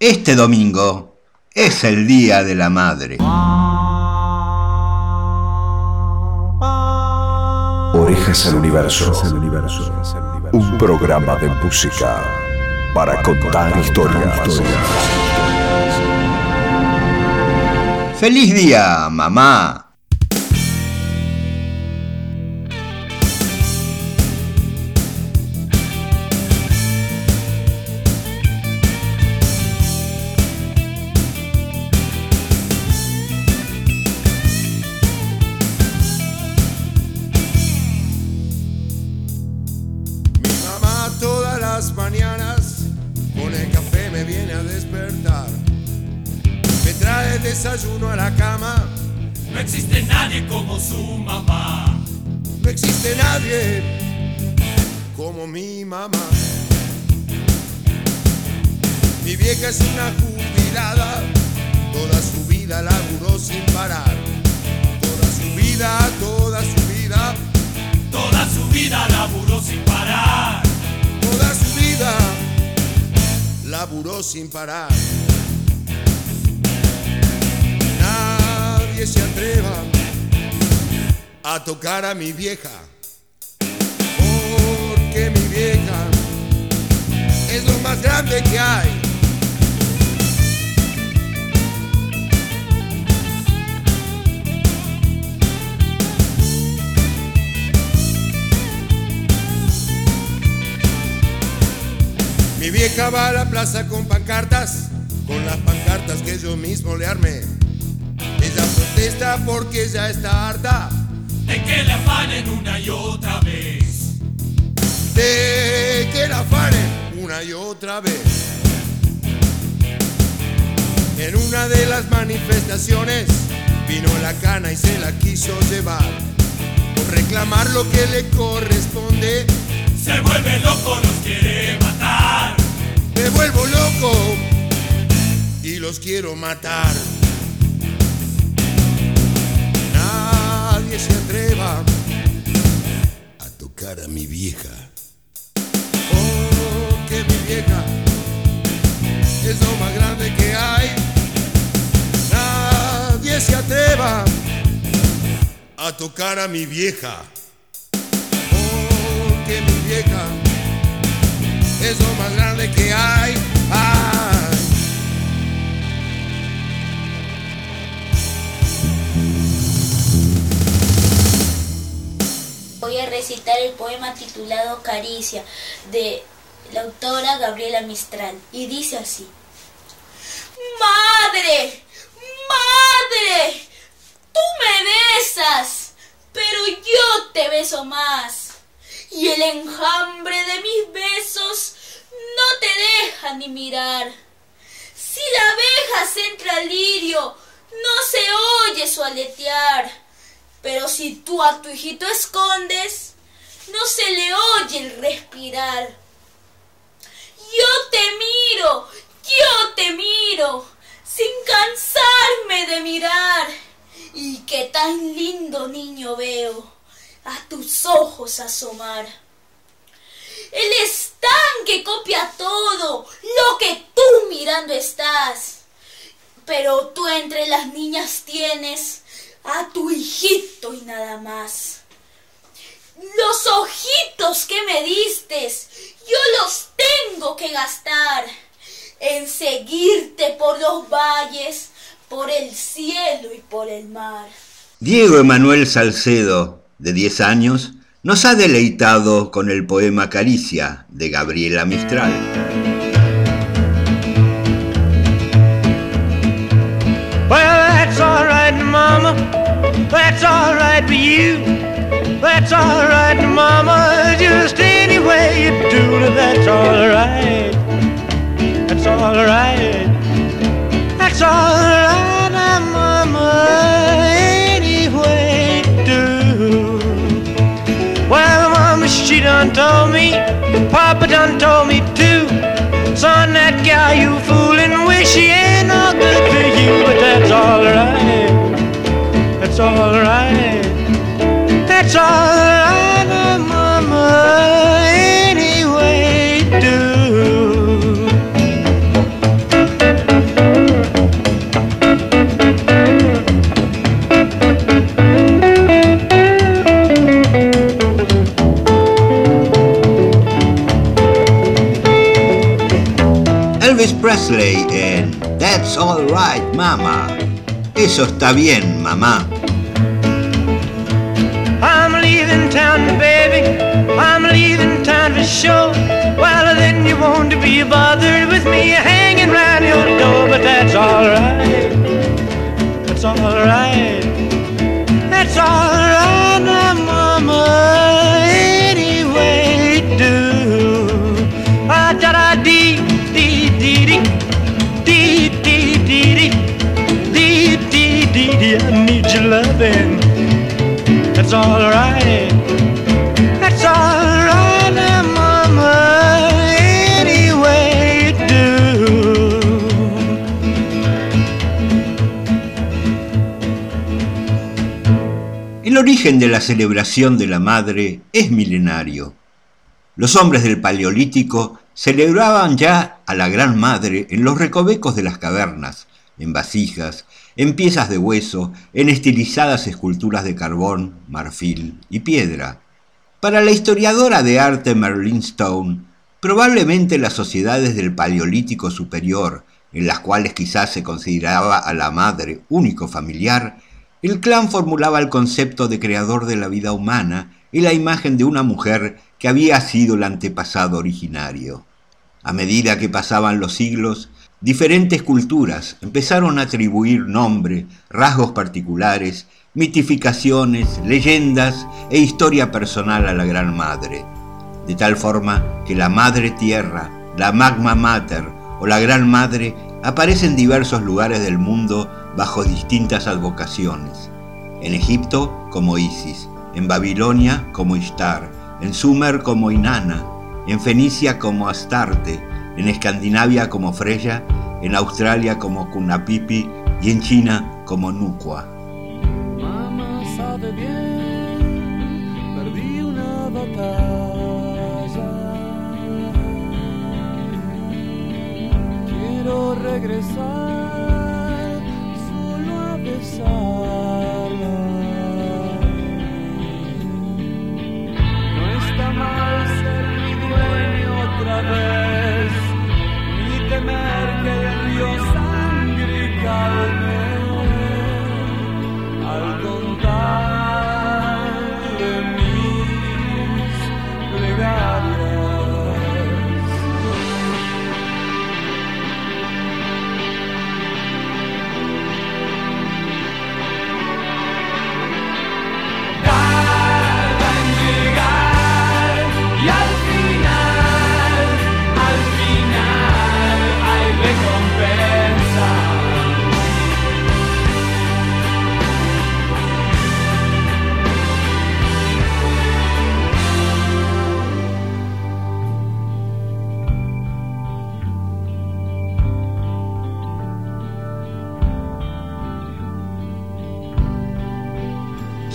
Este domingo es el Día de la Madre. Orejas al Universo. Un programa de música para contar historias. ¡Feliz día, mamá! Desayuno a la cama. No existe nadie como su mamá. No existe nadie como mi mamá. Mi vieja es una jubilada, toda su vida laburó sin parar. Toda su vida, toda su vida. Toda su vida laburó sin parar. Toda su vida laburó sin parar. Se atreva a tocar a mi vieja. Porque mi vieja es lo más grande que hay. Mi vieja va a la plaza con pancartas, con las pancartas que yo mismo le armé. Protesta porque ya está harta de que la afanen una y otra vez. De que la afanen una y otra vez. En una de las manifestaciones vino la cana y se la quiso llevar. Por reclamar lo que le corresponde. Se vuelve loco, los quiere matar. Me vuelvo loco y los quiero matar. Se atreva a tocar a mi vieja. Oh, que mi vieja es lo más grande que hay. Nadie se atreva a tocar a mi vieja. Oh, que mi vieja es lo más grande que hay. Recitar el poema titulado Caricia de la autora Gabriela Mistral y dice así. Madre, madre, tú me besas, pero yo te beso más. Y el enjambre de mis besos no te deja ni mirar. Si la abeja entra al lirio, no se oye su aletear pero si tú a tu hijito escondes, no se le oye el respirar. Yo te miro, yo te miro, sin cansarme de mirar. Y qué tan lindo niño veo a tus ojos asomar. El estanque copia todo lo que tú mirando estás. Pero tú entre las niñas tienes a tu hijito y nada más. Los ojitos que me distes, yo los tengo que gastar en seguirte por los valles, por el cielo y por el mar. Diego Emanuel Salcedo, de 10 años, nos ha deleitado con el poema Caricia de Gabriela Mistral. That's alright for you. That's alright, Mama. Just any way you do it, that's alright. That's alright. That's alright, Mama. Any way you do. Well, Mama, she done told me. Papa done told me too. Son, that gal you fooling with, she ain't That's all right. That's all right, Mama. Anyway, do. Elvis Presley en That's All Right, Mama. Eso está bien, mamá. Right. It's all origen de la celebración de la madre es milenario. Los hombres del Paleolítico celebraban ya a la Gran Madre en los recovecos de las cavernas, en vasijas, en piezas de hueso, en estilizadas esculturas de carbón, marfil y piedra. Para la historiadora de arte Merlin Stone, probablemente las sociedades del Paleolítico superior, en las cuales quizás se consideraba a la madre único familiar, el clan formulaba el concepto de creador de la vida humana y la imagen de una mujer que había sido el antepasado originario. A medida que pasaban los siglos, diferentes culturas empezaron a atribuir nombre, rasgos particulares, mitificaciones, leyendas e historia personal a la Gran Madre, de tal forma que la Madre Tierra, la Magma Mater o la Gran Madre aparecen en diversos lugares del mundo bajo distintas advocaciones. En Egipto como Isis, en Babilonia como Ishtar, en Sumer como Inanna, en Fenicia como Astarte, en Escandinavia como Freya, en Australia como Kunapipi y en China como Nukwa. Mamá sabe bien, perdí una batalla. Quiero regresar another.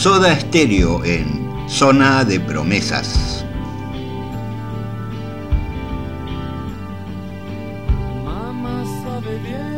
Soda Stereo en Zona de Promesas. Mamá sabe bien,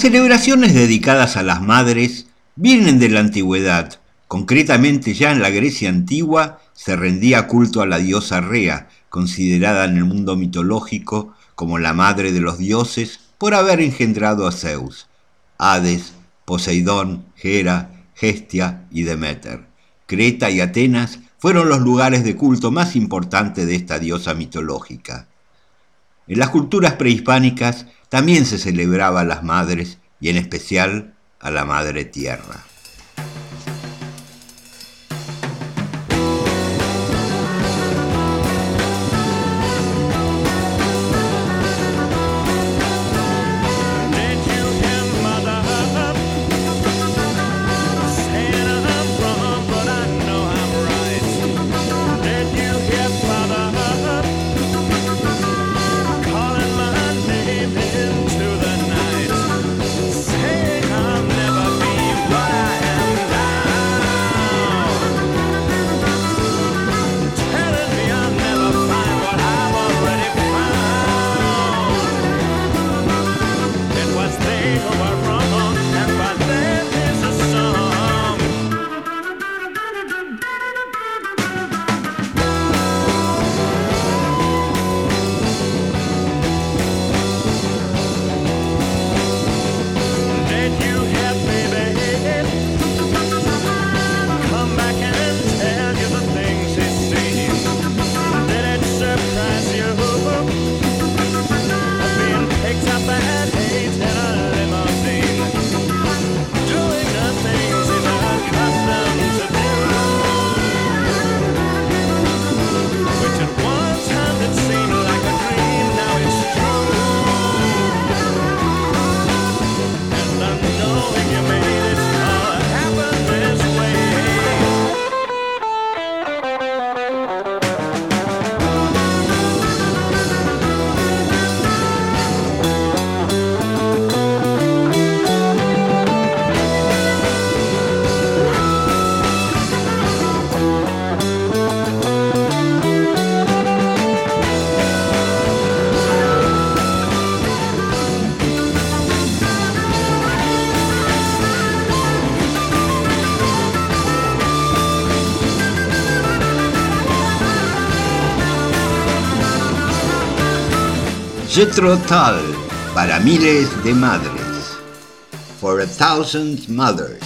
Las celebraciones dedicadas a las madres vienen de la antigüedad. Concretamente ya en la Grecia antigua se rendía culto a la diosa Rea, considerada en el mundo mitológico como la madre de los dioses por haber engendrado a Zeus, Hades, Poseidón, Hera, Hestia y Demeter. Creta y Atenas fueron los lugares de culto más importantes de esta diosa mitológica. En las culturas prehispánicas también se celebraba a las madres y en especial a la Madre Tierra. Jethro Tull para miles de madres. For a thousand mothers.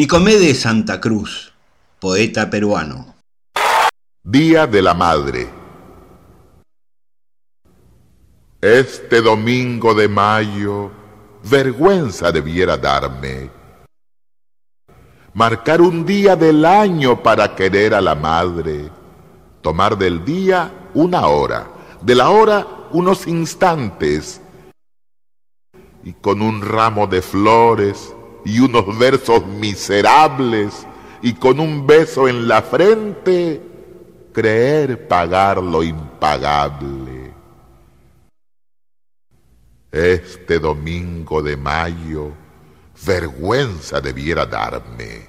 Nicomede Santa Cruz, poeta peruano. Día de la Madre. Este domingo de mayo, vergüenza debiera darme, marcar un día del año para querer a la madre, tomar del día una hora, de la hora unos instantes, y con un ramo de flores y unos versos miserables y con un beso en la frente, creer pagar lo impagable. Este domingo de mayo, vergüenza debiera darme.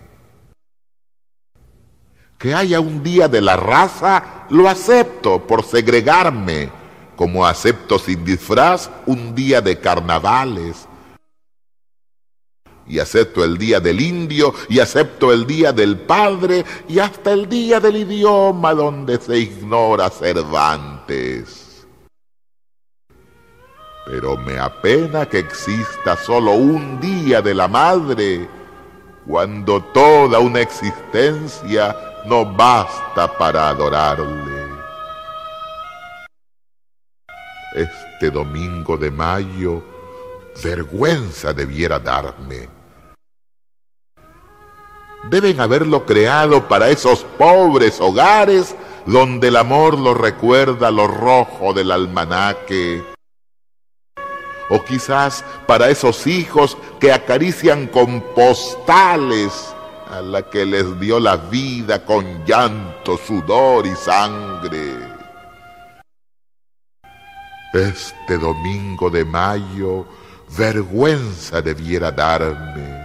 Que haya un día de la raza, lo acepto por segregarme, como acepto sin disfraz un día de carnavales. Y acepto el día del indio, y acepto el día del padre, y hasta el día del idioma donde se ignora Cervantes. Pero me apena que exista solo un día de la madre, cuando toda una existencia no basta para adorarle. Este domingo de mayo, vergüenza debiera darme. Deben haberlo creado para esos pobres hogares donde el amor lo recuerda lo rojo del almanaque o quizás para esos hijos que acarician con postales a la que les dio la vida con llanto, sudor y sangre. Este domingo de mayo vergüenza debiera darme.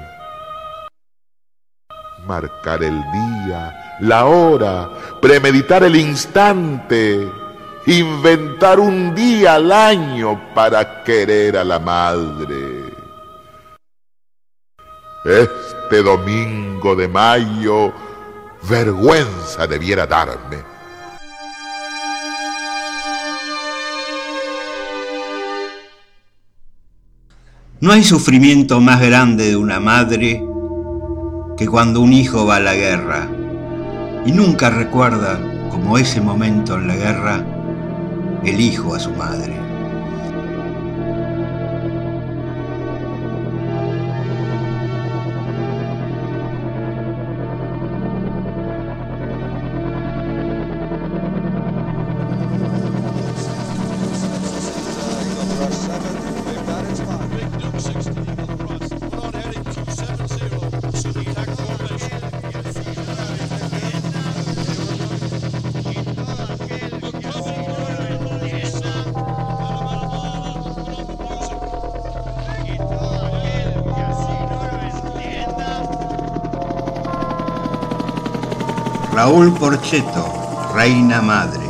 Marcar el día, la hora, premeditar el instante inventar un día al año para querer a la madre. Este domingo de mayo, vergüenza debiera darme. No hay sufrimiento más grande de una madre que cuando un hijo va a la guerra y nunca recuerda, como ese momento en la guerra, el hijo a su madre. Raúl Porcheto, Reina Madre.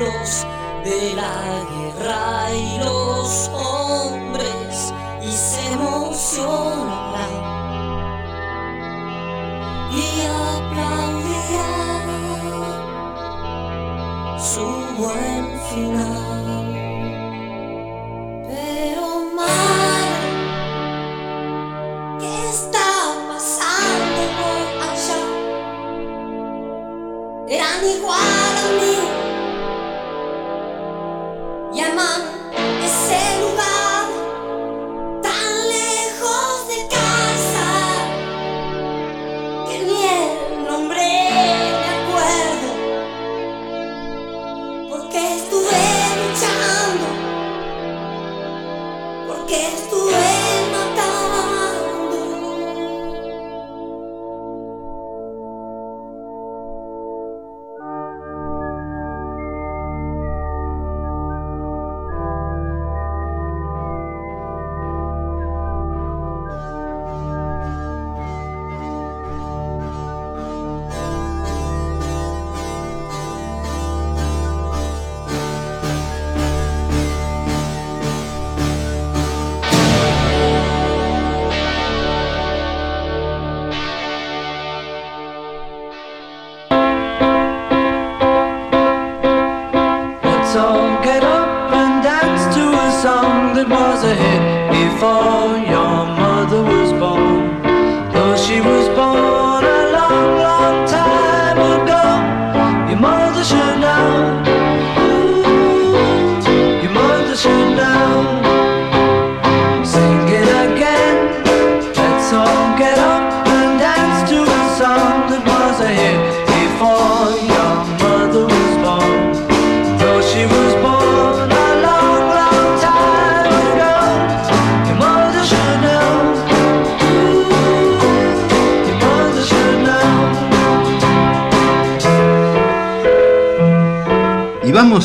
de la guerra y los hombres y se emocionarán y aplaudirán su buen final.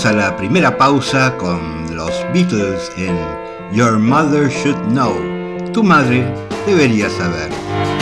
A la primera pausa con los Beatles en Your Mother Should Know. Tu madre debería saber.